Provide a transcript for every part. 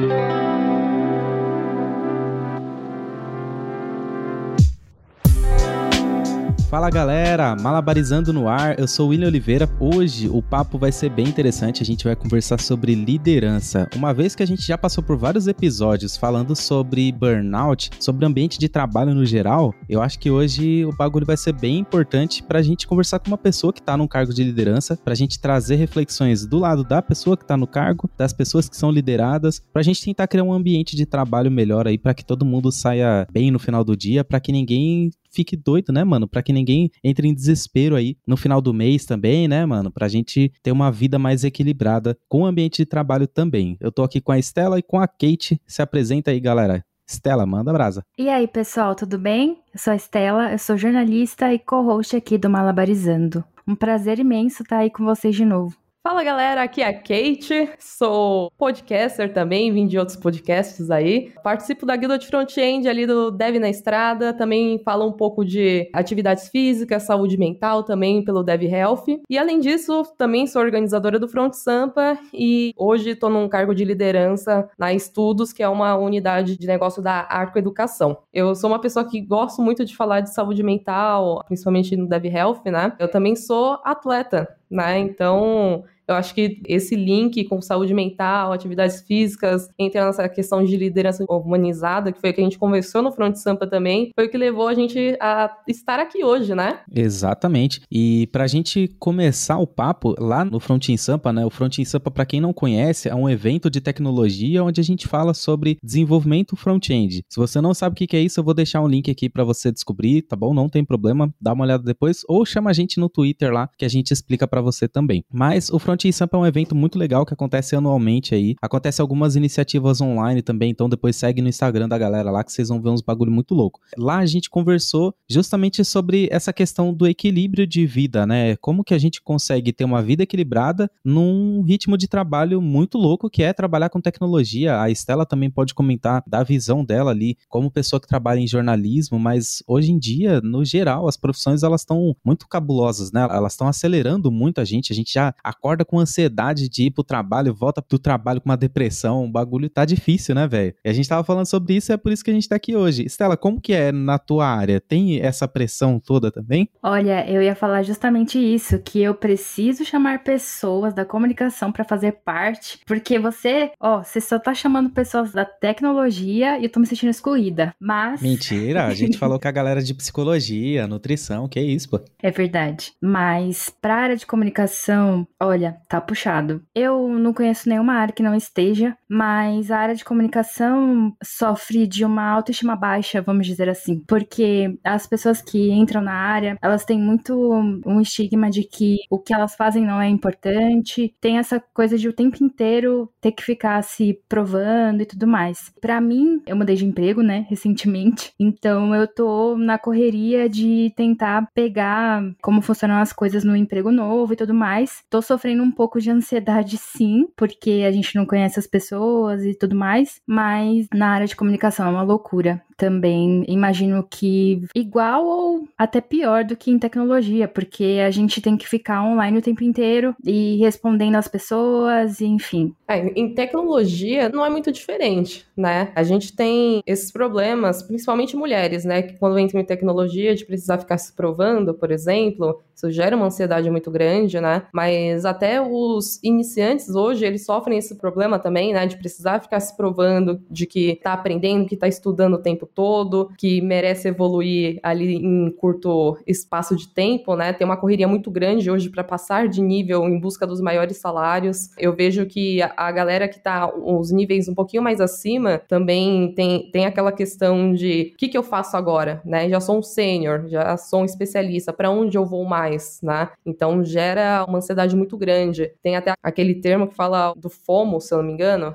Thank you. Fala galera, Malabarizando no ar, eu sou o William Oliveira. Hoje o papo vai ser bem interessante, a gente vai conversar sobre liderança. Uma vez que a gente já passou por vários episódios falando sobre burnout, sobre ambiente de trabalho no geral, eu acho que hoje o bagulho vai ser bem importante pra gente conversar com uma pessoa que tá num cargo de liderança, pra gente trazer reflexões do lado da pessoa que tá no cargo, das pessoas que são lideradas, pra gente tentar criar um ambiente de trabalho melhor aí, para que todo mundo saia bem no final do dia, para que ninguém fique doido, né, mano? Para que ninguém entre em desespero aí no final do mês também, né, mano? Pra gente ter uma vida mais equilibrada com o ambiente de trabalho também. Eu tô aqui com a Estela e com a Kate. Se apresenta aí, galera. Estela, manda brasa. E aí, pessoal, tudo bem? Eu sou a Estela, eu sou jornalista e co-host aqui do Malabarizando. Um prazer imenso estar aí com vocês de novo. Fala galera, aqui é a Kate, sou podcaster também, vim de outros podcasts aí. Participo da guilda de front-end ali do Dev na Estrada, também falo um pouco de atividades físicas, saúde mental também pelo Dev Health. E além disso, também sou organizadora do Front Sampa e hoje estou num cargo de liderança na Estudos, que é uma unidade de negócio da Arco Educação. Eu sou uma pessoa que gosto muito de falar de saúde mental, principalmente no Dev Health, né? Eu também sou atleta, né? Então, eu acho que esse link com saúde mental, atividades físicas, entre a nossa questão de liderança humanizada, que foi o que a gente conversou no Front Sampa também, foi o que levou a gente a estar aqui hoje, né? Exatamente. E pra gente começar o papo lá no Front Sampa, né? O Front Sampa, para quem não conhece, é um evento de tecnologia onde a gente fala sobre desenvolvimento front-end. Se você não sabe o que é isso, eu vou deixar um link aqui para você descobrir, tá bom? Não tem problema, dá uma olhada depois ou chama a gente no Twitter lá que a gente explica para você também. Mas o Front Front Sampa é um evento muito legal que acontece anualmente aí. Acontece algumas iniciativas online também, então depois segue no Instagram da galera lá que vocês vão ver uns bagulho muito louco. Lá a gente conversou justamente sobre essa questão do equilíbrio de vida, né? Como que a gente consegue ter uma vida equilibrada num ritmo de trabalho muito louco que é trabalhar com tecnologia. A Estela também pode comentar da visão dela ali como pessoa que trabalha em jornalismo, mas hoje em dia, no geral, as profissões elas estão muito cabulosas, né? Elas estão acelerando muito a gente. A gente já acorda com ansiedade de ir pro trabalho, volta do trabalho com uma depressão, o bagulho tá difícil, né, velho? E a gente tava falando sobre isso, é por isso que a gente tá aqui hoje. Estela, como que é na tua área? Tem essa pressão toda também? Olha, eu ia falar justamente isso, que eu preciso chamar pessoas da comunicação para fazer parte, porque você, ó, você só tá chamando pessoas da tecnologia e eu tô me sentindo excluída. Mas Mentira, a gente falou com a galera de psicologia, nutrição, que é isso, pô. É verdade. Mas pra área de comunicação, olha, tá puxado. Eu não conheço nenhuma área que não esteja, mas a área de comunicação sofre de uma autoestima baixa, vamos dizer assim, porque as pessoas que entram na área, elas têm muito um estigma de que o que elas fazem não é importante, tem essa coisa de o tempo inteiro ter que ficar se provando e tudo mais. Para mim, eu mudei de emprego, né, recentemente, então eu tô na correria de tentar pegar como funcionam as coisas no emprego novo e tudo mais. Tô sofrendo um pouco de ansiedade, sim, porque a gente não conhece as pessoas e tudo mais, mas na área de comunicação é uma loucura também. Imagino que igual ou até pior do que em tecnologia, porque a gente tem que ficar online o tempo inteiro e respondendo às pessoas, e enfim. É, em tecnologia não é muito diferente, né? A gente tem esses problemas, principalmente mulheres, né? Que quando entram em tecnologia, de precisar ficar se provando, por exemplo, isso gera uma ansiedade muito grande, né? Mas até os iniciantes hoje, eles sofrem esse problema também, né? De precisar ficar se provando de que tá aprendendo, que tá estudando o tempo todo, que merece evoluir ali em curto espaço de tempo, né? Tem uma correria muito grande hoje para passar de nível em busca dos maiores salários. Eu vejo que a galera que tá os níveis um pouquinho mais acima também tem, tem aquela questão de o que, que eu faço agora, né? Já sou um sênior, já sou um especialista, para onde eu vou mais? mais, né? Então gera uma ansiedade muito grande. Tem até aquele termo que fala do FOMO, se eu não me engano,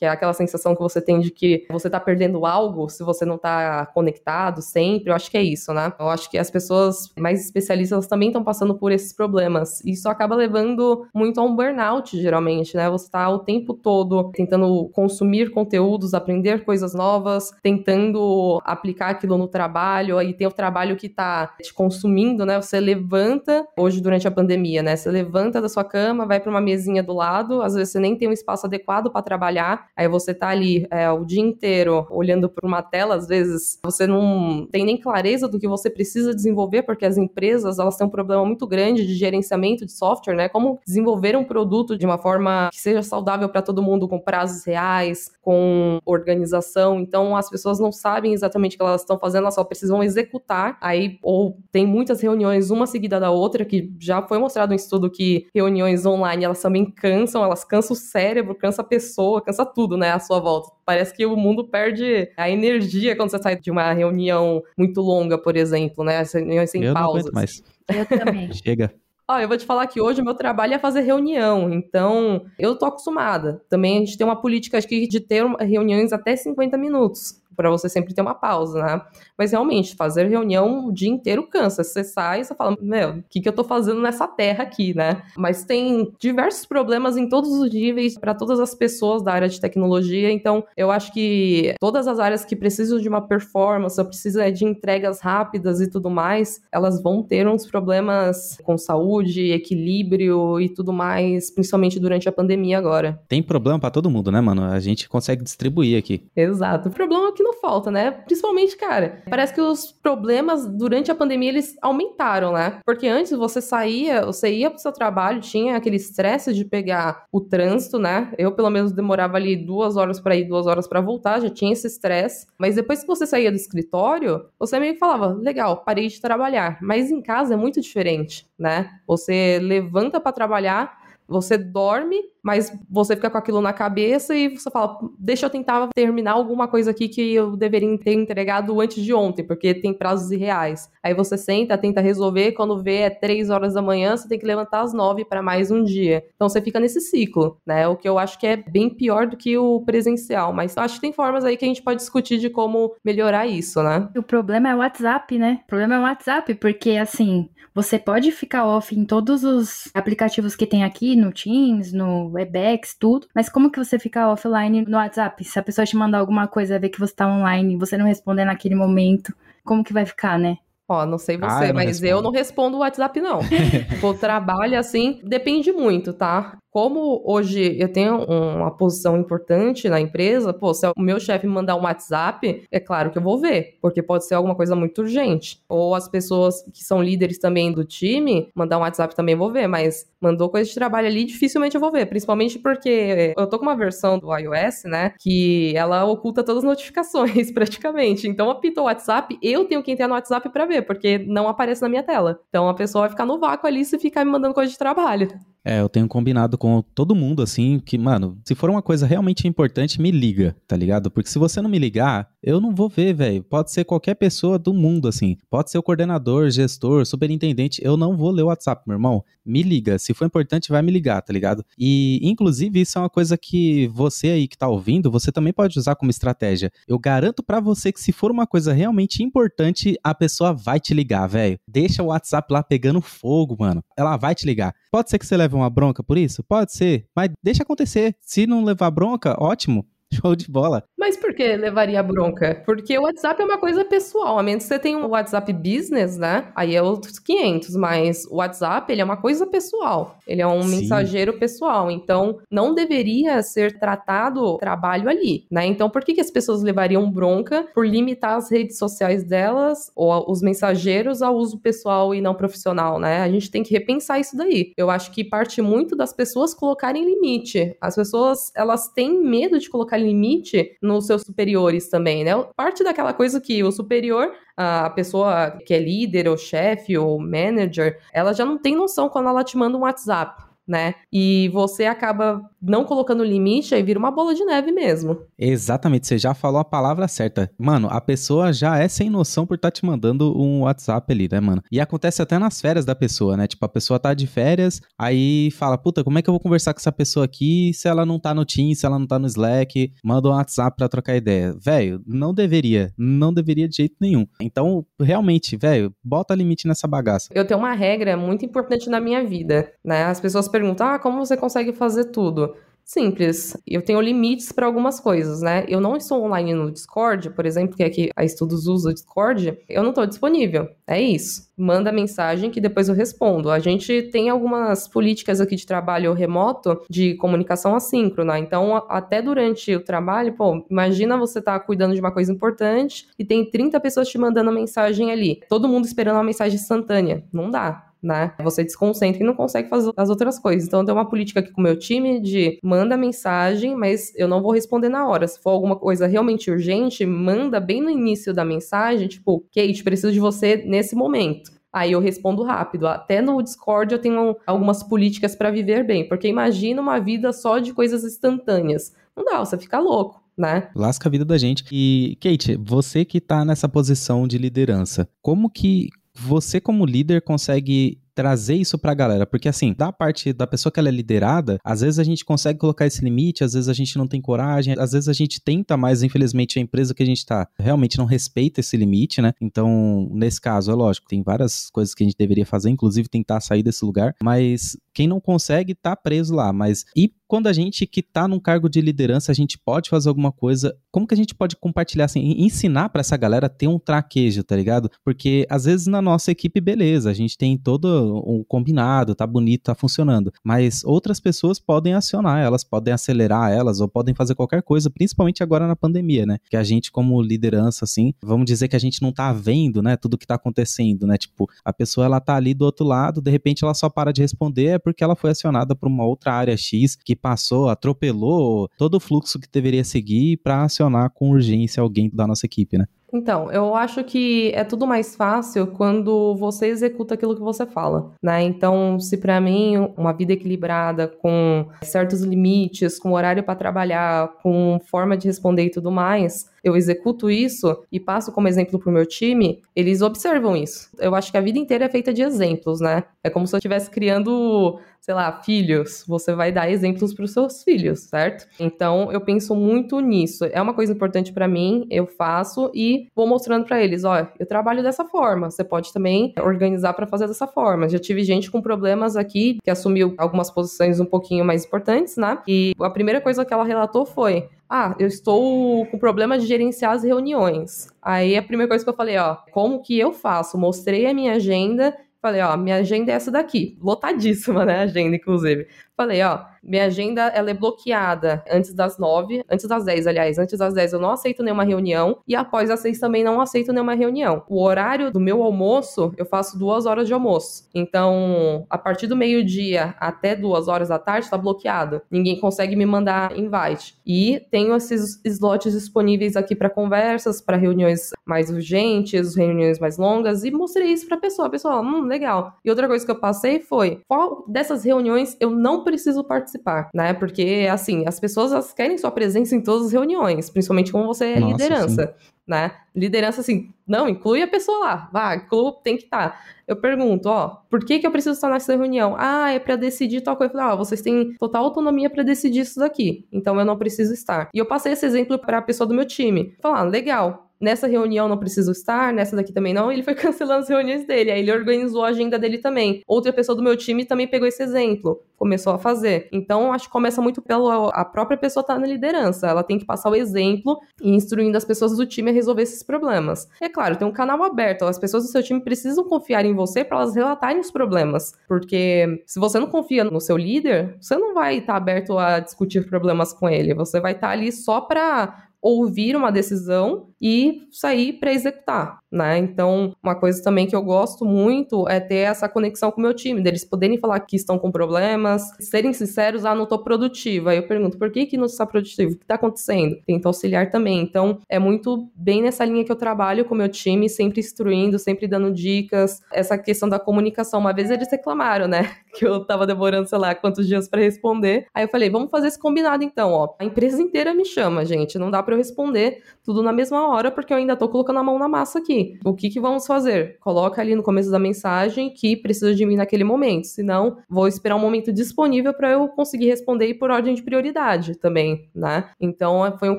que é aquela sensação que você tem de que você está perdendo algo se você não está conectado sempre. Eu acho que é isso, né? Eu acho que as pessoas mais especialistas também estão passando por esses problemas. Isso acaba levando muito a um burnout, geralmente, né? Você está o tempo todo tentando consumir conteúdos, aprender coisas novas, tentando aplicar aquilo no trabalho, aí tem o trabalho que está te consumindo, né? Você levanta, hoje durante a pandemia, né? Você levanta da sua cama, vai para uma mesinha do lado, às vezes você nem tem um espaço adequado para trabalhar, Aí você tá ali é, o dia inteiro olhando para uma tela, às vezes você não tem nem clareza do que você precisa desenvolver, porque as empresas elas têm um problema muito grande de gerenciamento de software, né? Como desenvolver um produto de uma forma que seja saudável para todo mundo, com prazos reais, com organização. Então as pessoas não sabem exatamente o que elas estão fazendo, elas só precisam executar. Aí ou tem muitas reuniões uma seguida da outra, que já foi mostrado um estudo que reuniões online elas também cansam, elas cansam o cérebro, cansa a pessoa, cansa tudo, né, à sua volta. Parece que o mundo perde a energia quando você sai de uma reunião muito longa, por exemplo, né? As reuniões sem eu pausas. Não mais. Eu também. Chega. Ó, eu vou te falar que hoje o meu trabalho é fazer reunião, então eu tô acostumada. Também a gente tem uma política acho que de ter reuniões até 50 minutos para você sempre ter uma pausa, né? Mas realmente, fazer reunião o dia inteiro cansa. Você sai e você fala, meu, o que, que eu tô fazendo nessa terra aqui, né? Mas tem diversos problemas em todos os níveis para todas as pessoas da área de tecnologia. Então, eu acho que todas as áreas que precisam de uma performance, precisam de entregas rápidas e tudo mais, elas vão ter uns problemas com saúde, equilíbrio e tudo mais, principalmente durante a pandemia agora. Tem problema para todo mundo, né, mano? A gente consegue distribuir aqui. Exato. O problema é que não falta, né? Principalmente, cara, parece que os problemas durante a pandemia eles aumentaram, né? Porque antes você saía, você ia pro seu trabalho, tinha aquele estresse de pegar o trânsito, né? Eu, pelo menos, demorava ali duas horas para ir, duas horas para voltar, já tinha esse estresse. Mas depois que você saía do escritório, você meio que falava, legal, parei de trabalhar. Mas em casa é muito diferente, né? Você levanta para trabalhar, você dorme mas você fica com aquilo na cabeça e você fala, deixa eu tentar terminar alguma coisa aqui que eu deveria ter entregado antes de ontem, porque tem prazos irreais. Aí você senta, tenta resolver, quando vê é três horas da manhã, você tem que levantar às nove para mais um dia. Então você fica nesse ciclo, né? O que eu acho que é bem pior do que o presencial, mas eu acho que tem formas aí que a gente pode discutir de como melhorar isso, né? O problema é o WhatsApp, né? O problema é o WhatsApp, porque assim, você pode ficar off em todos os aplicativos que tem aqui, no Teams, no Webex, tudo. Mas como que você fica offline no WhatsApp? Se a pessoa te mandar alguma coisa, ver que você tá online e você não responder naquele momento, como que vai ficar, né? Ó, não sei você, ah, eu mas eu não respondo o WhatsApp, não. o trabalho, assim, depende muito, tá? Como hoje eu tenho uma posição importante na empresa, pô, se o meu chefe mandar um WhatsApp, é claro que eu vou ver, porque pode ser alguma coisa muito urgente. Ou as pessoas que são líderes também do time, mandar um WhatsApp também vou ver, mas mandou coisa de trabalho ali, dificilmente eu vou ver, principalmente porque eu tô com uma versão do iOS, né, que ela oculta todas as notificações praticamente. Então apita o WhatsApp, eu tenho que entrar no WhatsApp para ver, porque não aparece na minha tela. Então a pessoa vai ficar no vácuo ali se ficar me mandando coisa de trabalho. É, eu tenho combinado com todo mundo, assim, que, mano, se for uma coisa realmente importante, me liga, tá ligado? Porque se você não me ligar, eu não vou ver, velho. Pode ser qualquer pessoa do mundo, assim. Pode ser o coordenador, gestor, superintendente. Eu não vou ler o WhatsApp, meu irmão. Me liga. Se for importante, vai me ligar, tá ligado? E, inclusive, isso é uma coisa que você aí que tá ouvindo, você também pode usar como estratégia. Eu garanto para você que se for uma coisa realmente importante, a pessoa vai te ligar, velho. Deixa o WhatsApp lá pegando fogo, mano. Ela vai te ligar. Pode ser que você leve uma bronca por isso? Pode ser. Mas deixa acontecer. Se não levar bronca, ótimo. Show de bola. Mas por que levaria bronca? Porque o WhatsApp é uma coisa pessoal. A menos que você tenha um WhatsApp Business, né? Aí é outros 500. Mas o WhatsApp, ele é uma coisa pessoal. Ele é um Sim. mensageiro pessoal. Então, não deveria ser tratado trabalho ali, né? Então, por que, que as pessoas levariam bronca por limitar as redes sociais delas ou os mensageiros ao uso pessoal e não profissional, né? A gente tem que repensar isso daí. Eu acho que parte muito das pessoas colocarem limite. As pessoas, elas têm medo de colocar limite nos seus superiores também, né? Parte daquela coisa que o superior, a pessoa que é líder ou chefe ou manager, ela já não tem noção quando ela te manda um WhatsApp né? E você acaba não colocando limite, aí vira uma bola de neve mesmo. Exatamente, você já falou a palavra certa. Mano, a pessoa já é sem noção por estar tá te mandando um WhatsApp ali, né, mano? E acontece até nas férias da pessoa, né? Tipo, a pessoa tá de férias, aí fala, puta, como é que eu vou conversar com essa pessoa aqui se ela não tá no Teams, se ela não tá no Slack? Manda um WhatsApp pra trocar ideia. Velho, não deveria. Não deveria de jeito nenhum. Então, realmente, velho, bota limite nessa bagaça. Eu tenho uma regra muito importante na minha vida, né? As pessoas perguntam, ah, como você consegue fazer tudo? Simples. Eu tenho limites para algumas coisas, né? Eu não estou online no Discord, por exemplo, que aqui a Estudos usa o Discord, eu não estou disponível. É isso. Manda mensagem que depois eu respondo. A gente tem algumas políticas aqui de trabalho remoto de comunicação assíncrona. Então, até durante o trabalho, pô, imagina você estar tá cuidando de uma coisa importante e tem 30 pessoas te mandando mensagem ali. Todo mundo esperando uma mensagem instantânea. Não dá né? Você desconcentra e não consegue fazer as outras coisas. Então, eu tenho uma política aqui com o meu time de manda mensagem, mas eu não vou responder na hora. Se for alguma coisa realmente urgente, manda bem no início da mensagem, tipo, Kate, preciso de você nesse momento. Aí eu respondo rápido. Até no Discord eu tenho algumas políticas para viver bem, porque imagina uma vida só de coisas instantâneas. Não dá, você fica louco. Né? Lasca a vida da gente. E, Kate, você que tá nessa posição de liderança, como que você como líder consegue trazer isso pra galera, porque assim, da parte da pessoa que ela é liderada, às vezes a gente consegue colocar esse limite, às vezes a gente não tem coragem, às vezes a gente tenta, mas infelizmente a empresa que a gente tá realmente não respeita esse limite, né? Então, nesse caso, é lógico, tem várias coisas que a gente deveria fazer, inclusive tentar sair desse lugar, mas quem não consegue tá preso lá, mas e quando a gente que tá num cargo de liderança, a gente pode fazer alguma coisa, como que a gente pode compartilhar, assim, ensinar para essa galera ter um traquejo, tá ligado? Porque às vezes na nossa equipe, beleza, a gente tem todo um combinado, tá bonito, tá funcionando, mas outras pessoas podem acionar, elas podem acelerar elas ou podem fazer qualquer coisa, principalmente agora na pandemia, né? Que a gente como liderança, assim, vamos dizer que a gente não tá vendo, né, tudo que tá acontecendo, né? Tipo, a pessoa ela tá ali do outro lado, de repente ela só para de responder é porque ela foi acionada por uma outra área X que passou, atropelou todo o fluxo que deveria seguir para acionar com urgência alguém da nossa equipe, né? Então, eu acho que é tudo mais fácil quando você executa aquilo que você fala, né? Então, se para mim uma vida equilibrada com certos limites, com horário para trabalhar, com forma de responder e tudo mais, eu executo isso e passo como exemplo pro meu time, eles observam isso. Eu acho que a vida inteira é feita de exemplos, né? É como se eu estivesse criando, sei lá, filhos. Você vai dar exemplos para os seus filhos, certo? Então, eu penso muito nisso. É uma coisa importante para mim, eu faço e vou mostrando para eles, ó, eu trabalho dessa forma. Você pode também organizar para fazer dessa forma. Já tive gente com problemas aqui que assumiu algumas posições um pouquinho mais importantes, né? E a primeira coisa que ela relatou foi: ah, eu estou com problema de gerenciar as reuniões. Aí a primeira coisa que eu falei, ó, como que eu faço? Mostrei a minha agenda, falei, ó, minha agenda é essa daqui, lotadíssima, né, agenda inclusive. Falei, ó, minha agenda ela é bloqueada antes das nove, antes das dez, aliás, antes das dez eu não aceito nenhuma reunião e após as seis também não aceito nenhuma reunião. O horário do meu almoço, eu faço duas horas de almoço. Então, a partir do meio-dia até duas horas da tarde está bloqueado. Ninguém consegue me mandar invite. E tenho esses slots disponíveis aqui para conversas, para reuniões mais urgentes, reuniões mais longas e mostrei isso para a pessoa. A pessoa, hum, legal. E outra coisa que eu passei foi, qual dessas reuniões eu não preciso participar, né? Porque, assim, as pessoas querem sua presença em todas as reuniões, principalmente como você é Nossa, liderança, sim. né? Liderança, assim, não, inclui a pessoa lá, inclui, tem que estar. Tá. Eu pergunto, ó, por que que eu preciso estar nessa reunião? Ah, é para decidir tal coisa. Ah, vocês têm total autonomia para decidir isso daqui, então eu não preciso estar. E eu passei esse exemplo para a pessoa do meu time. Falar, ah, legal, nessa reunião não preciso estar, nessa daqui também não. Ele foi cancelando as reuniões dele. Aí ele organizou a agenda dele também. Outra pessoa do meu time também pegou esse exemplo, começou a fazer. Então, acho que começa muito pela a própria pessoa estar tá na liderança. Ela tem que passar o exemplo e instruindo as pessoas do time a resolver esses problemas. É claro, tem um canal aberto. As pessoas do seu time precisam confiar em você para elas relatarem os problemas. Porque se você não confia no seu líder, você não vai estar tá aberto a discutir problemas com ele. Você vai estar tá ali só para ouvir uma decisão e sair para executar, né? Então, uma coisa também que eu gosto muito é ter essa conexão com o meu time, deles poderem falar que estão com problemas, serem sinceros, ah, não estou produtiva. Aí eu pergunto, por que que não está produtivo? O que está acontecendo? Tento auxiliar também. Então, é muito bem nessa linha que eu trabalho com o meu time, sempre instruindo, sempre dando dicas. Essa questão da comunicação, uma vez eles reclamaram, né? Que eu estava demorando, sei lá, quantos dias para responder. Aí eu falei, vamos fazer esse combinado então, ó. A empresa inteira me chama, gente, não dá para eu responder tudo na mesma hora porque eu ainda tô colocando a mão na massa aqui. O que que vamos fazer? Coloca ali no começo da mensagem que precisa de mim naquele momento, senão vou esperar um momento disponível para eu conseguir responder por ordem de prioridade também, né? Então foi um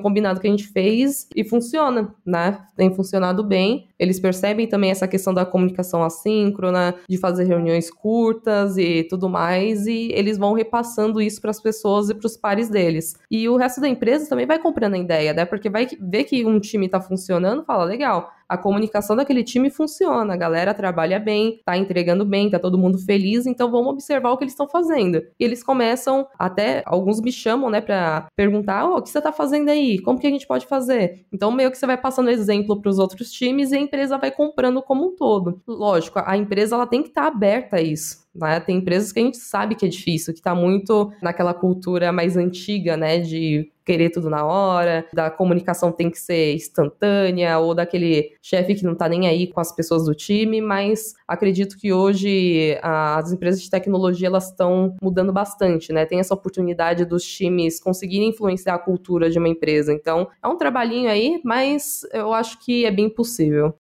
combinado que a gente fez e funciona, né? Tem funcionado bem. Eles percebem também essa questão da comunicação assíncrona, de fazer reuniões curtas e tudo mais, e eles vão repassando isso para as pessoas e para os pares deles. E o resto da empresa também vai comprando a ideia, né? Porque vai ver que um time está funcionando, fala, legal, a comunicação daquele time funciona, a galera trabalha bem, tá entregando bem, tá todo mundo feliz, então vamos observar o que eles estão fazendo. E eles começam, até alguns me chamam, né, pra perguntar: oh, o que você tá fazendo aí? Como que a gente pode fazer? Então, meio que você vai passando exemplo para os outros times e a empresa vai comprando como um todo. Lógico, a empresa ela tem que estar tá aberta a isso. Né? Tem empresas que a gente sabe que é difícil, que está muito naquela cultura mais antiga, né, de querer tudo na hora, da comunicação tem que ser instantânea, ou daquele chefe que não tá nem aí com as pessoas do time, mas acredito que hoje as empresas de tecnologia elas estão mudando bastante, né? Tem essa oportunidade dos times conseguirem influenciar a cultura de uma empresa. Então, é um trabalhinho aí, mas eu acho que é bem possível.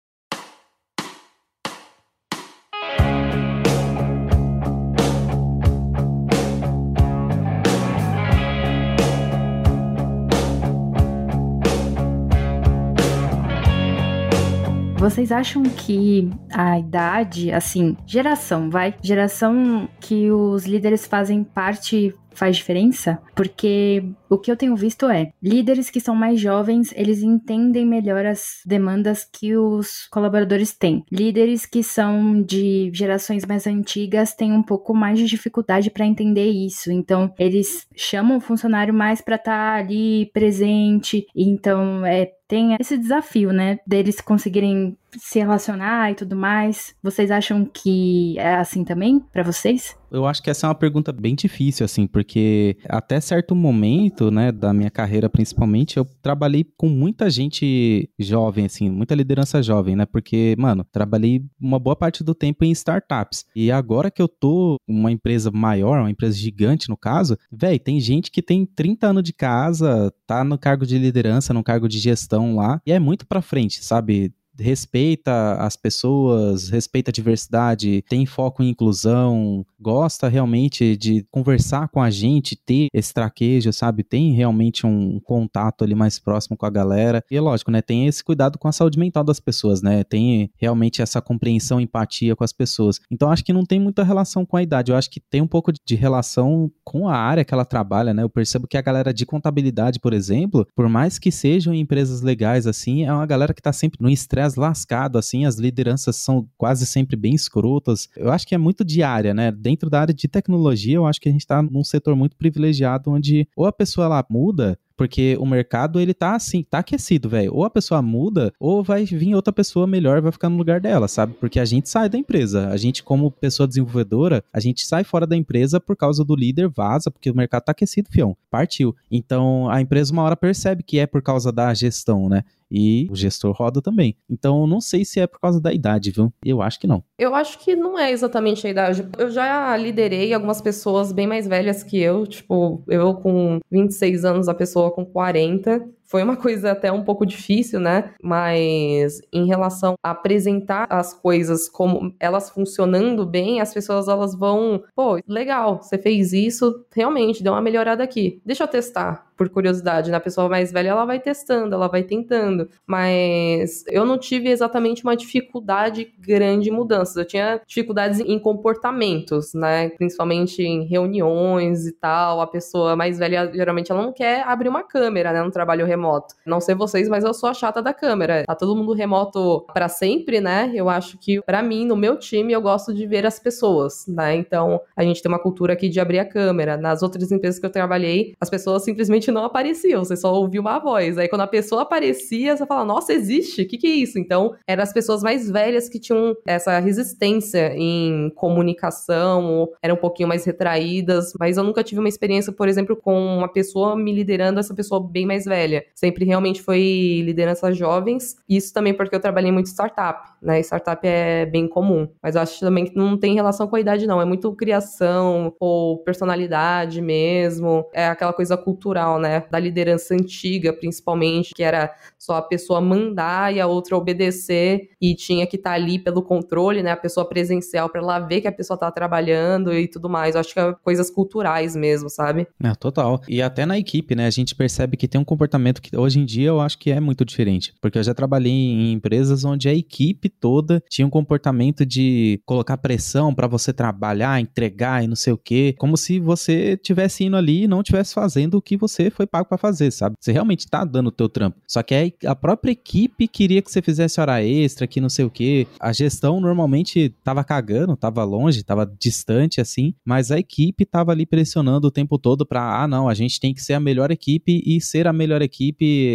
Vocês acham que a idade, assim, geração, vai? Geração que os líderes fazem parte faz diferença? Porque o que eu tenho visto é, líderes que são mais jovens, eles entendem melhor as demandas que os colaboradores têm. Líderes que são de gerações mais antigas têm um pouco mais de dificuldade para entender isso. Então, eles chamam o funcionário mais para estar tá ali presente. Então, é tem esse desafio, né, deles conseguirem se relacionar e tudo mais. Vocês acham que é assim também para vocês? Eu acho que essa é uma pergunta bem difícil, assim, porque até certo momento, né, da minha carreira principalmente, eu trabalhei com muita gente jovem, assim, muita liderança jovem, né, porque, mano, trabalhei uma boa parte do tempo em startups. E agora que eu tô uma empresa maior, uma empresa gigante no caso, velho, tem gente que tem 30 anos de casa, tá no cargo de liderança, no cargo de gestão lá, e é muito pra frente, sabe? Respeita as pessoas, respeita a diversidade, tem foco em inclusão, gosta realmente de conversar com a gente, ter esse traquejo, sabe? Tem realmente um contato ali mais próximo com a galera. E é lógico, né? Tem esse cuidado com a saúde mental das pessoas, né? Tem realmente essa compreensão, empatia com as pessoas. Então acho que não tem muita relação com a idade. Eu acho que tem um pouco de relação com a área que ela trabalha, né? Eu percebo que a galera de contabilidade, por exemplo, por mais que sejam empresas legais assim, é uma galera que tá sempre no estresse lascado, assim, as lideranças são quase sempre bem escrotas. Eu acho que é muito diária, né? dentro da área de tecnologia, eu acho que a gente está num setor muito privilegiado onde ou a pessoa ela muda porque o mercado, ele tá assim, tá aquecido, velho. Ou a pessoa muda, ou vai vir outra pessoa melhor vai ficar no lugar dela, sabe? Porque a gente sai da empresa. A gente, como pessoa desenvolvedora, a gente sai fora da empresa por causa do líder, vaza, porque o mercado tá aquecido, fião. Partiu. Então, a empresa uma hora percebe que é por causa da gestão, né? E o gestor roda também. Então, não sei se é por causa da idade, viu? Eu acho que não. Eu acho que não é exatamente a idade. Eu já liderei algumas pessoas bem mais velhas que eu, tipo, eu com 26 anos, a pessoa com 40. Foi uma coisa até um pouco difícil, né? Mas em relação a apresentar as coisas como elas funcionando bem, as pessoas elas vão, pô, legal, você fez isso, realmente deu uma melhorada aqui. Deixa eu testar por curiosidade, na né? pessoa mais velha ela vai testando, ela vai tentando, mas eu não tive exatamente uma dificuldade grande em mudanças. Eu tinha dificuldades em comportamentos, né? Principalmente em reuniões e tal. A pessoa mais velha geralmente ela não quer abrir uma câmera, né, no trabalho remoto. Não sei vocês, mas eu sou a chata da câmera. Tá todo mundo remoto para sempre, né? Eu acho que para mim, no meu time, eu gosto de ver as pessoas, né? Então, a gente tem uma cultura aqui de abrir a câmera. Nas outras empresas que eu trabalhei, as pessoas simplesmente não apareciam, você só ouvia uma voz. Aí quando a pessoa aparecia, você fala, nossa, existe? O que, que é isso? Então, eram as pessoas mais velhas que tinham essa resistência em comunicação, eram um pouquinho mais retraídas, mas eu nunca tive uma experiência, por exemplo, com uma pessoa me liderando, essa pessoa bem mais velha. Sempre realmente foi liderança jovens. Isso também porque eu trabalhei muito startup, né? Startup é bem comum, mas eu acho também que não tem relação com a idade, não. É muito criação ou personalidade mesmo. É aquela coisa cultural, né? Da liderança antiga, principalmente, que era só a pessoa mandar e a outra obedecer e tinha que estar tá ali pelo controle, né? A pessoa presencial para ela ver que a pessoa tá trabalhando e tudo mais. Eu acho que é coisas culturais mesmo, sabe? É, total. E até na equipe, né? A gente percebe que tem um comportamento que hoje em dia eu acho que é muito diferente. Porque eu já trabalhei em empresas onde a equipe toda tinha um comportamento de colocar pressão para você trabalhar, entregar e não sei o quê, como se você tivesse indo ali e não tivesse fazendo o que você foi pago para fazer, sabe? Você realmente tá dando o teu trampo. Só que a própria equipe queria que você fizesse hora extra, que não sei o quê. A gestão normalmente tava cagando, tava longe, tava distante assim, mas a equipe tava ali pressionando o tempo todo para, ah, não, a gente tem que ser a melhor equipe e ser a melhor equipe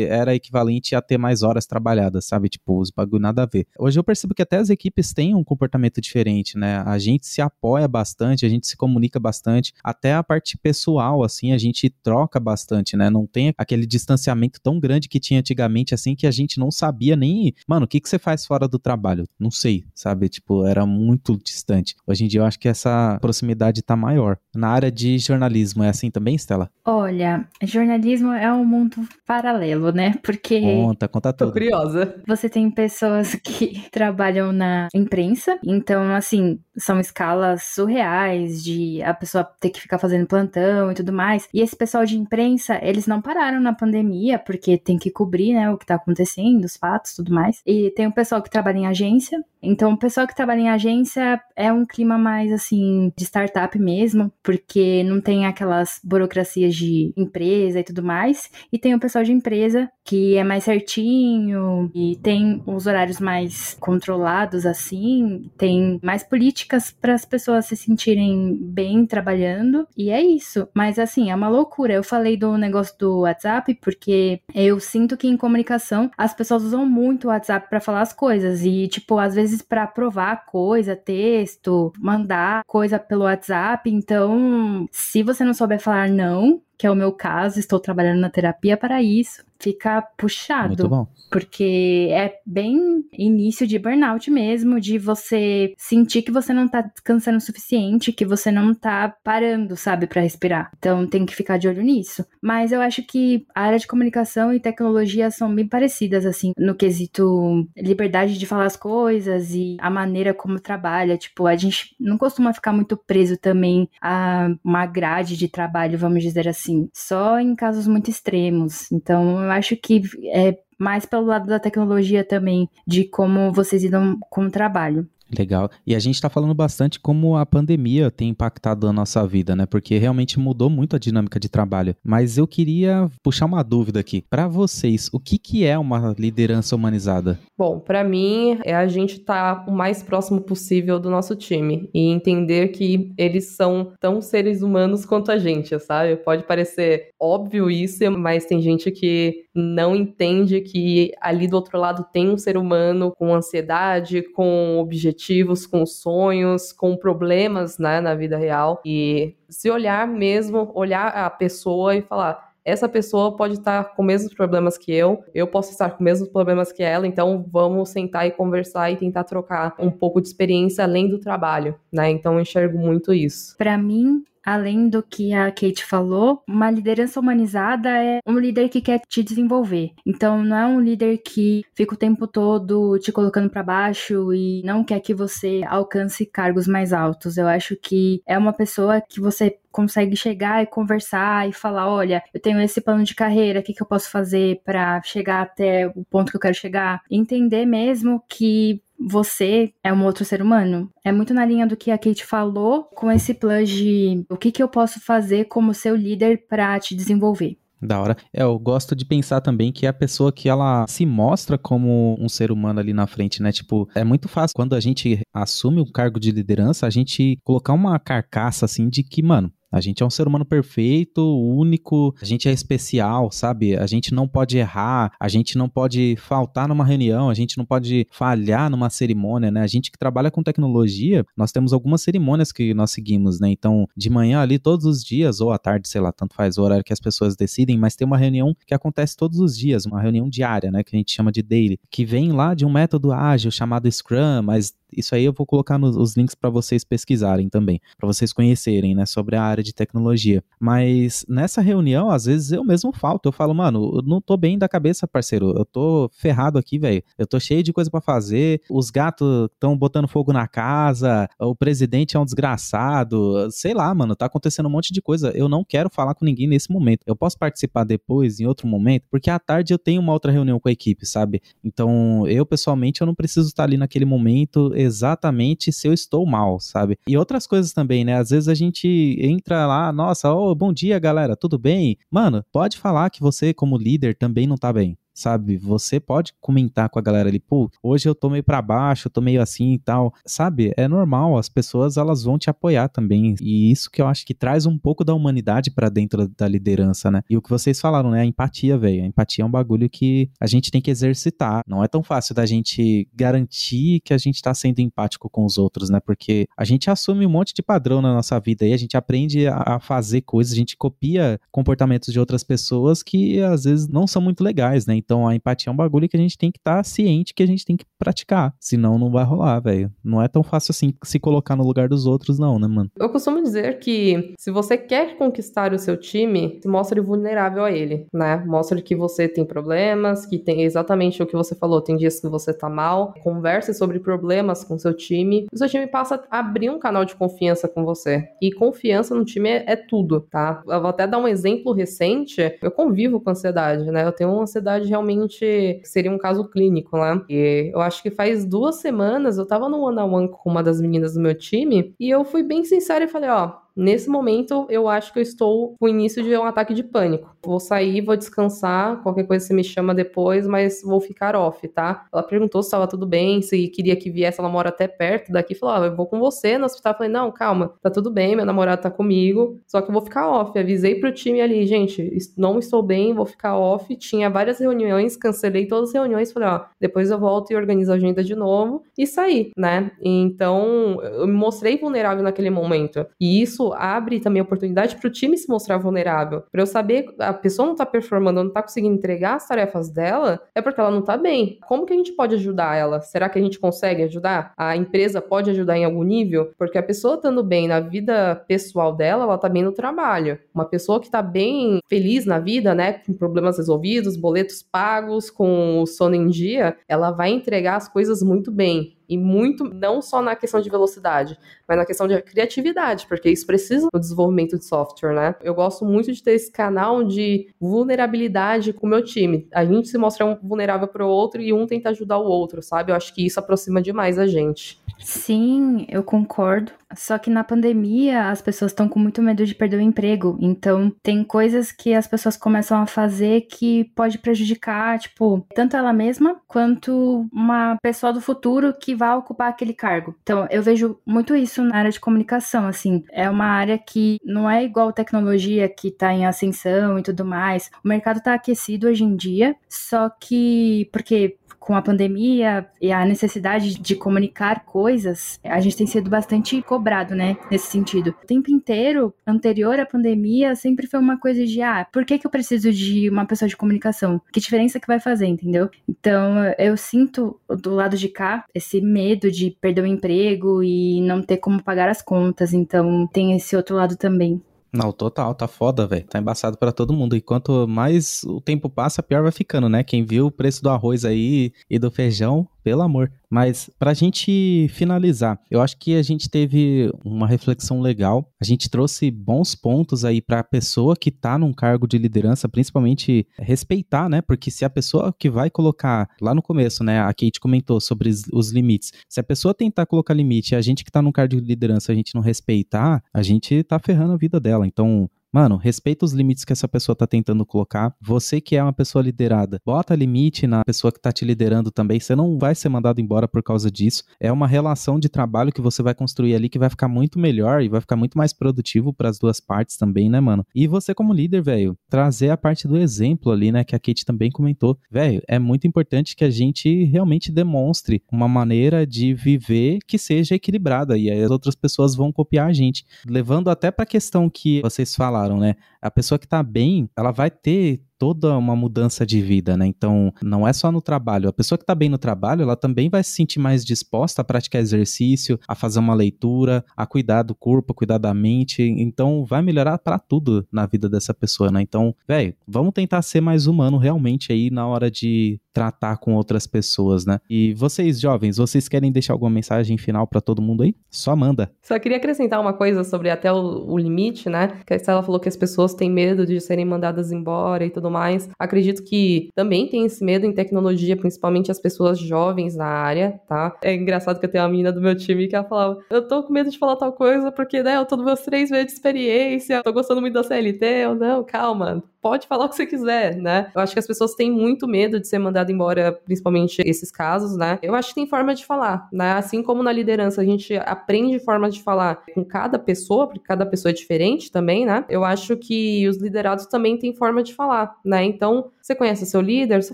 era equivalente a ter mais horas trabalhadas, sabe? Tipo, os bagulho nada a ver. Hoje eu percebo que até as equipes têm um comportamento diferente, né? A gente se apoia bastante, a gente se comunica bastante, até a parte pessoal, assim, a gente troca bastante, né? Não tem aquele distanciamento tão grande que tinha antigamente, assim, que a gente não sabia nem, mano, o que, que você faz fora do trabalho? Não sei, sabe? Tipo, era muito distante. Hoje em dia eu acho que essa proximidade tá maior. Na área de jornalismo é assim também, Stella? Olha, jornalismo é um mundo paralelo, né? Porque. Conta, conta tudo. Tô curiosa. Você tem pessoas que trabalham na imprensa, então, assim, são escalas surreais de a pessoa ter que ficar fazendo plantão e tudo mais. E esse pessoal de imprensa, eles não pararam na pandemia, porque tem que cobrir, né, o que tá acontecendo, os fatos tudo mais. E tem o pessoal que trabalha em agência. Então, o pessoal que trabalha em agência é um clima mais, assim, de startup mesmo, porque não tem aquelas burocracias de empresa e tudo mais. E tem o pessoal de empresa que é mais certinho e tem os horários mais controlados, assim, tem mais políticas para as pessoas se sentirem bem trabalhando. E é isso. Mas, assim, é uma loucura. Eu falei do negócio do WhatsApp porque eu sinto que em comunicação as pessoas usam muito o WhatsApp para falar as coisas e, tipo, às vezes para provar coisa, texto, mandar coisa pelo WhatsApp. Então, se você não souber falar não, que é o meu caso, estou trabalhando na terapia para isso fica puxado. Muito bom. Porque é bem início de burnout mesmo, de você sentir que você não tá descansando o suficiente, que você não tá parando, sabe, para respirar. Então tem que ficar de olho nisso. Mas eu acho que a área de comunicação e tecnologia são bem parecidas, assim, no quesito liberdade de falar as coisas e a maneira como trabalha. Tipo, a gente não costuma ficar muito preso também a uma grade de trabalho, vamos dizer assim. Só em casos muito extremos. Então, eu acho que é mais pelo lado da tecnologia também, de como vocês lidam com o trabalho. Legal. E a gente está falando bastante como a pandemia tem impactado a nossa vida, né? Porque realmente mudou muito a dinâmica de trabalho. Mas eu queria puxar uma dúvida aqui. Para vocês, o que, que é uma liderança humanizada? Bom, para mim é a gente estar tá o mais próximo possível do nosso time e entender que eles são tão seres humanos quanto a gente, sabe? Pode parecer óbvio isso, mas tem gente que não entende que ali do outro lado tem um ser humano com ansiedade, com objetivos objetivos, com sonhos, com problemas né, na vida real. E se olhar mesmo, olhar a pessoa e falar. Essa pessoa pode estar com os mesmos problemas que eu, eu posso estar com os mesmos problemas que ela, então vamos sentar e conversar e tentar trocar um pouco de experiência além do trabalho, né? Então eu enxergo muito isso. Para mim, além do que a Kate falou, uma liderança humanizada é um líder que quer te desenvolver. Então, não é um líder que fica o tempo todo te colocando para baixo e não quer que você alcance cargos mais altos. Eu acho que é uma pessoa que você consegue chegar e conversar e falar, olha, eu tenho esse plano de carreira, o que, que eu posso fazer para chegar até o ponto que eu quero chegar? Entender mesmo que você é um outro ser humano. É muito na linha do que a Kate falou, com esse plus de o que, que eu posso fazer como seu líder para te desenvolver. Da hora. É, eu gosto de pensar também que é a pessoa que ela se mostra como um ser humano ali na frente, né? Tipo, é muito fácil quando a gente assume um cargo de liderança, a gente colocar uma carcaça assim de que, mano, A gente é um ser humano perfeito, único, a gente é especial, sabe? A gente não pode errar, a gente não pode faltar numa reunião, a gente não pode falhar numa cerimônia, né? A gente que trabalha com tecnologia, nós temos algumas cerimônias que nós seguimos, né? Então, de manhã ali, todos os dias, ou à tarde, sei lá, tanto faz o horário que as pessoas decidem, mas tem uma reunião que acontece todos os dias, uma reunião diária, né? Que a gente chama de daily, que vem lá de um método ágil chamado Scrum, mas isso aí eu vou colocar nos os links para vocês pesquisarem também, para vocês conhecerem, né, sobre a área de tecnologia. Mas nessa reunião, às vezes eu mesmo falto. Eu falo, mano, eu não tô bem da cabeça, parceiro. Eu tô ferrado aqui, velho. Eu tô cheio de coisa para fazer. Os gatos estão botando fogo na casa. O presidente é um desgraçado. Sei lá, mano, tá acontecendo um monte de coisa. Eu não quero falar com ninguém nesse momento. Eu posso participar depois, em outro momento, porque à tarde eu tenho uma outra reunião com a equipe, sabe? Então, eu pessoalmente eu não preciso estar ali naquele momento exatamente se eu estou mal, sabe? E outras coisas também, né? Às vezes a gente entra lá, nossa, oh, bom dia, galera, tudo bem? Mano, pode falar que você, como líder, também não tá bem sabe? Você pode comentar com a galera ali, pô, hoje eu tô meio pra baixo, eu tô meio assim e tal, sabe? É normal, as pessoas elas vão te apoiar também, e isso que eu acho que traz um pouco da humanidade para dentro da liderança, né? E o que vocês falaram, né? A empatia, velho. A empatia é um bagulho que a gente tem que exercitar. Não é tão fácil da gente garantir que a gente tá sendo empático com os outros, né? Porque a gente assume um monte de padrão na nossa vida e a gente aprende a fazer coisas, a gente copia comportamentos de outras pessoas que às vezes não são muito legais, né? Então a empatia é um bagulho que a gente tem que estar tá ciente que a gente tem que praticar. Senão não vai rolar, velho. Não é tão fácil assim se colocar no lugar dos outros, não, né, mano? Eu costumo dizer que se você quer conquistar o seu time, mostre vulnerável a ele, né? Mostre que você tem problemas, que tem exatamente o que você falou, tem dias que você tá mal. Converse sobre problemas com seu time. O seu time passa a abrir um canal de confiança com você. E confiança no time é, é tudo, tá? Eu vou até dar um exemplo recente. Eu convivo com ansiedade, né? Eu tenho uma ansiedade realmente seria um caso clínico, né? E eu acho que faz duas semanas eu tava no one-on-one com uma das meninas do meu time e eu fui bem sincera e falei, ó, Nesse momento, eu acho que eu estou com o início de um ataque de pânico. Vou sair, vou descansar, qualquer coisa você me chama depois, mas vou ficar off, tá? Ela perguntou se estava tudo bem, se queria que viesse, ela mora até perto daqui. Falou, ah, eu vou com você no hospital. Falei, não, calma, tá tudo bem, meu namorado tá comigo, só que eu vou ficar off. Avisei pro time ali, gente, não estou bem, vou ficar off. Tinha várias reuniões, cancelei todas as reuniões, falei, ó, depois eu volto e organizo a agenda de novo e saí, né? Então, eu me mostrei vulnerável naquele momento. E isso isso abre também oportunidade para o time se mostrar vulnerável. Para eu saber a pessoa não está performando, não está conseguindo entregar as tarefas dela, é porque ela não está bem. Como que a gente pode ajudar ela? Será que a gente consegue ajudar? A empresa pode ajudar em algum nível? Porque a pessoa estando bem na vida pessoal dela, ela está bem no trabalho. Uma pessoa que está bem feliz na vida, né, com problemas resolvidos, boletos pagos, com o sono em dia, ela vai entregar as coisas muito bem. E muito, não só na questão de velocidade, mas na questão de criatividade, porque isso precisa do desenvolvimento de software, né? Eu gosto muito de ter esse canal de vulnerabilidade com o meu time. A gente se mostra um vulnerável para o outro e um tenta ajudar o outro, sabe? Eu acho que isso aproxima demais a gente. Sim, eu concordo. Só que na pandemia as pessoas estão com muito medo de perder o emprego. Então tem coisas que as pessoas começam a fazer que pode prejudicar, tipo, tanto ela mesma quanto uma pessoa do futuro que vai ocupar aquele cargo. Então eu vejo muito isso na área de comunicação, assim. É uma área que não é igual tecnologia que tá em ascensão e tudo mais. O mercado tá aquecido hoje em dia, só que porque com a pandemia e a necessidade de comunicar coisas, a gente tem sido bastante cobrado, né, nesse sentido. O tempo inteiro, anterior à pandemia, sempre foi uma coisa de, ah, por que, que eu preciso de uma pessoa de comunicação? Que diferença que vai fazer, entendeu? Então, eu sinto do lado de cá esse medo de perder o emprego e não ter como pagar as contas, então tem esse outro lado também. Não, total, tá foda, velho. Tá embaçado para todo mundo. E quanto mais o tempo passa, pior vai ficando, né? Quem viu o preço do arroz aí e do feijão, pelo amor. Mas pra gente finalizar, eu acho que a gente teve uma reflexão legal. A gente trouxe bons pontos aí para a pessoa que tá num cargo de liderança, principalmente respeitar, né? Porque se a pessoa que vai colocar lá no começo, né, a Kate comentou sobre os limites. Se a pessoa tentar colocar limite, a gente que tá num cargo de liderança, a gente não respeitar, a gente tá ferrando a vida dela. Então, mano, respeita os limites que essa pessoa tá tentando colocar. Você que é uma pessoa liderada, bota limite na pessoa que tá te liderando também. Você não vai ser mandado embora por causa disso. É uma relação de trabalho que você vai construir ali que vai ficar muito melhor e vai ficar muito mais produtivo para as duas partes também, né, mano? E você como líder, velho, trazer a parte do exemplo ali, né, que a Kate também comentou. Velho, é muito importante que a gente realmente demonstre uma maneira de viver que seja equilibrada e aí as outras pessoas vão copiar a gente, levando até para a questão que vocês falaram, né? A pessoa que tá bem, ela vai ter toda uma mudança de vida, né? Então, não é só no trabalho. A pessoa que está bem no trabalho, ela também vai se sentir mais disposta a praticar exercício, a fazer uma leitura, a cuidar do corpo, cuidar da mente. Então, vai melhorar para tudo na vida dessa pessoa, né? Então, velho, vamos tentar ser mais humano realmente aí na hora de tratar com outras pessoas, né? E vocês, jovens, vocês querem deixar alguma mensagem final para todo mundo aí? Só manda. Só queria acrescentar uma coisa sobre até o, o limite, né? Que a Estela falou que as pessoas têm medo de serem mandadas embora e tudo mais. Acredito que também tem esse medo em tecnologia, principalmente as pessoas jovens na área, tá? É engraçado que eu tenho uma menina do meu time que ela falava: Eu tô com medo de falar tal coisa porque, né, eu tô nos meus três meses de experiência, tô gostando muito da CLT. Eu, não, calma, pode falar o que você quiser, né? Eu acho que as pessoas têm muito medo de ser mandado embora, principalmente esses casos, né? Eu acho que tem forma de falar, né? Assim como na liderança a gente aprende formas de falar com cada pessoa, porque cada pessoa é diferente também, né? Eu acho que os liderados também têm forma de falar, né? Então, você conhece seu líder, você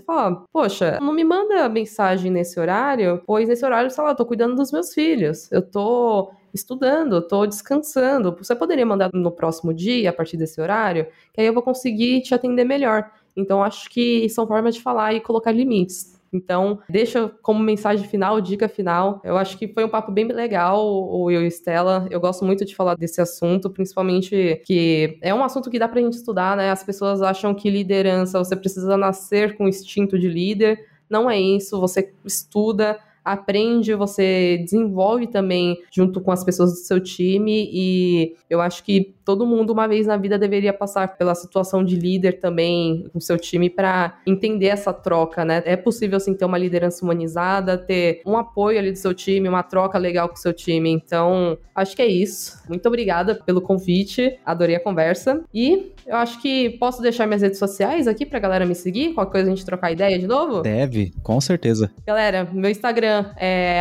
fala, poxa, não me manda mensagem nesse horário, pois nesse horário, sei lá, eu tô cuidando dos meus filhos, eu tô estudando, estou descansando. Você poderia mandar no próximo dia, a partir desse horário, que aí eu vou conseguir te atender melhor. Então, acho que são formas de falar e colocar limites. Então, deixa como mensagem final, dica final. Eu acho que foi um papo bem legal, o eu e Estela. Eu gosto muito de falar desse assunto, principalmente que é um assunto que dá pra gente estudar, né? As pessoas acham que liderança, você precisa nascer com instinto de líder. Não é isso, você estuda, aprende, você desenvolve também junto com as pessoas do seu time. E eu acho que todo mundo uma vez na vida deveria passar pela situação de líder também com seu time para entender essa troca, né? É possível assim ter uma liderança humanizada, ter um apoio ali do seu time, uma troca legal com o seu time. Então, acho que é isso. Muito obrigada pelo convite, adorei a conversa e eu acho que posso deixar minhas redes sociais aqui pra galera me seguir, qualquer coisa a gente trocar ideia de novo? Deve, com certeza. Galera, meu Instagram é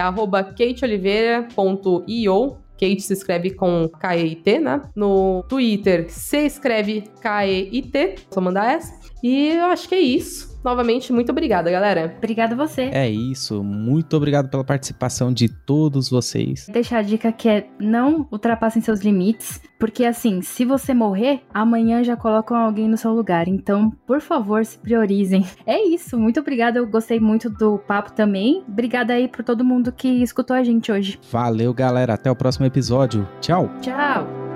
kateoliveira.io Kate se escreve com K-E-I-T, né? No Twitter se escreve K-E-I-T, só mandar essa. E eu acho que é isso. Novamente, muito obrigada, galera. Obrigada você. É isso. Muito obrigado pela participação de todos vocês. Deixar a dica que é não ultrapassem seus limites, porque assim, se você morrer, amanhã já colocam alguém no seu lugar. Então, por favor, se priorizem. É isso. Muito obrigada. Eu gostei muito do papo também. Obrigada aí por todo mundo que escutou a gente hoje. Valeu, galera. Até o próximo episódio. Tchau. Tchau.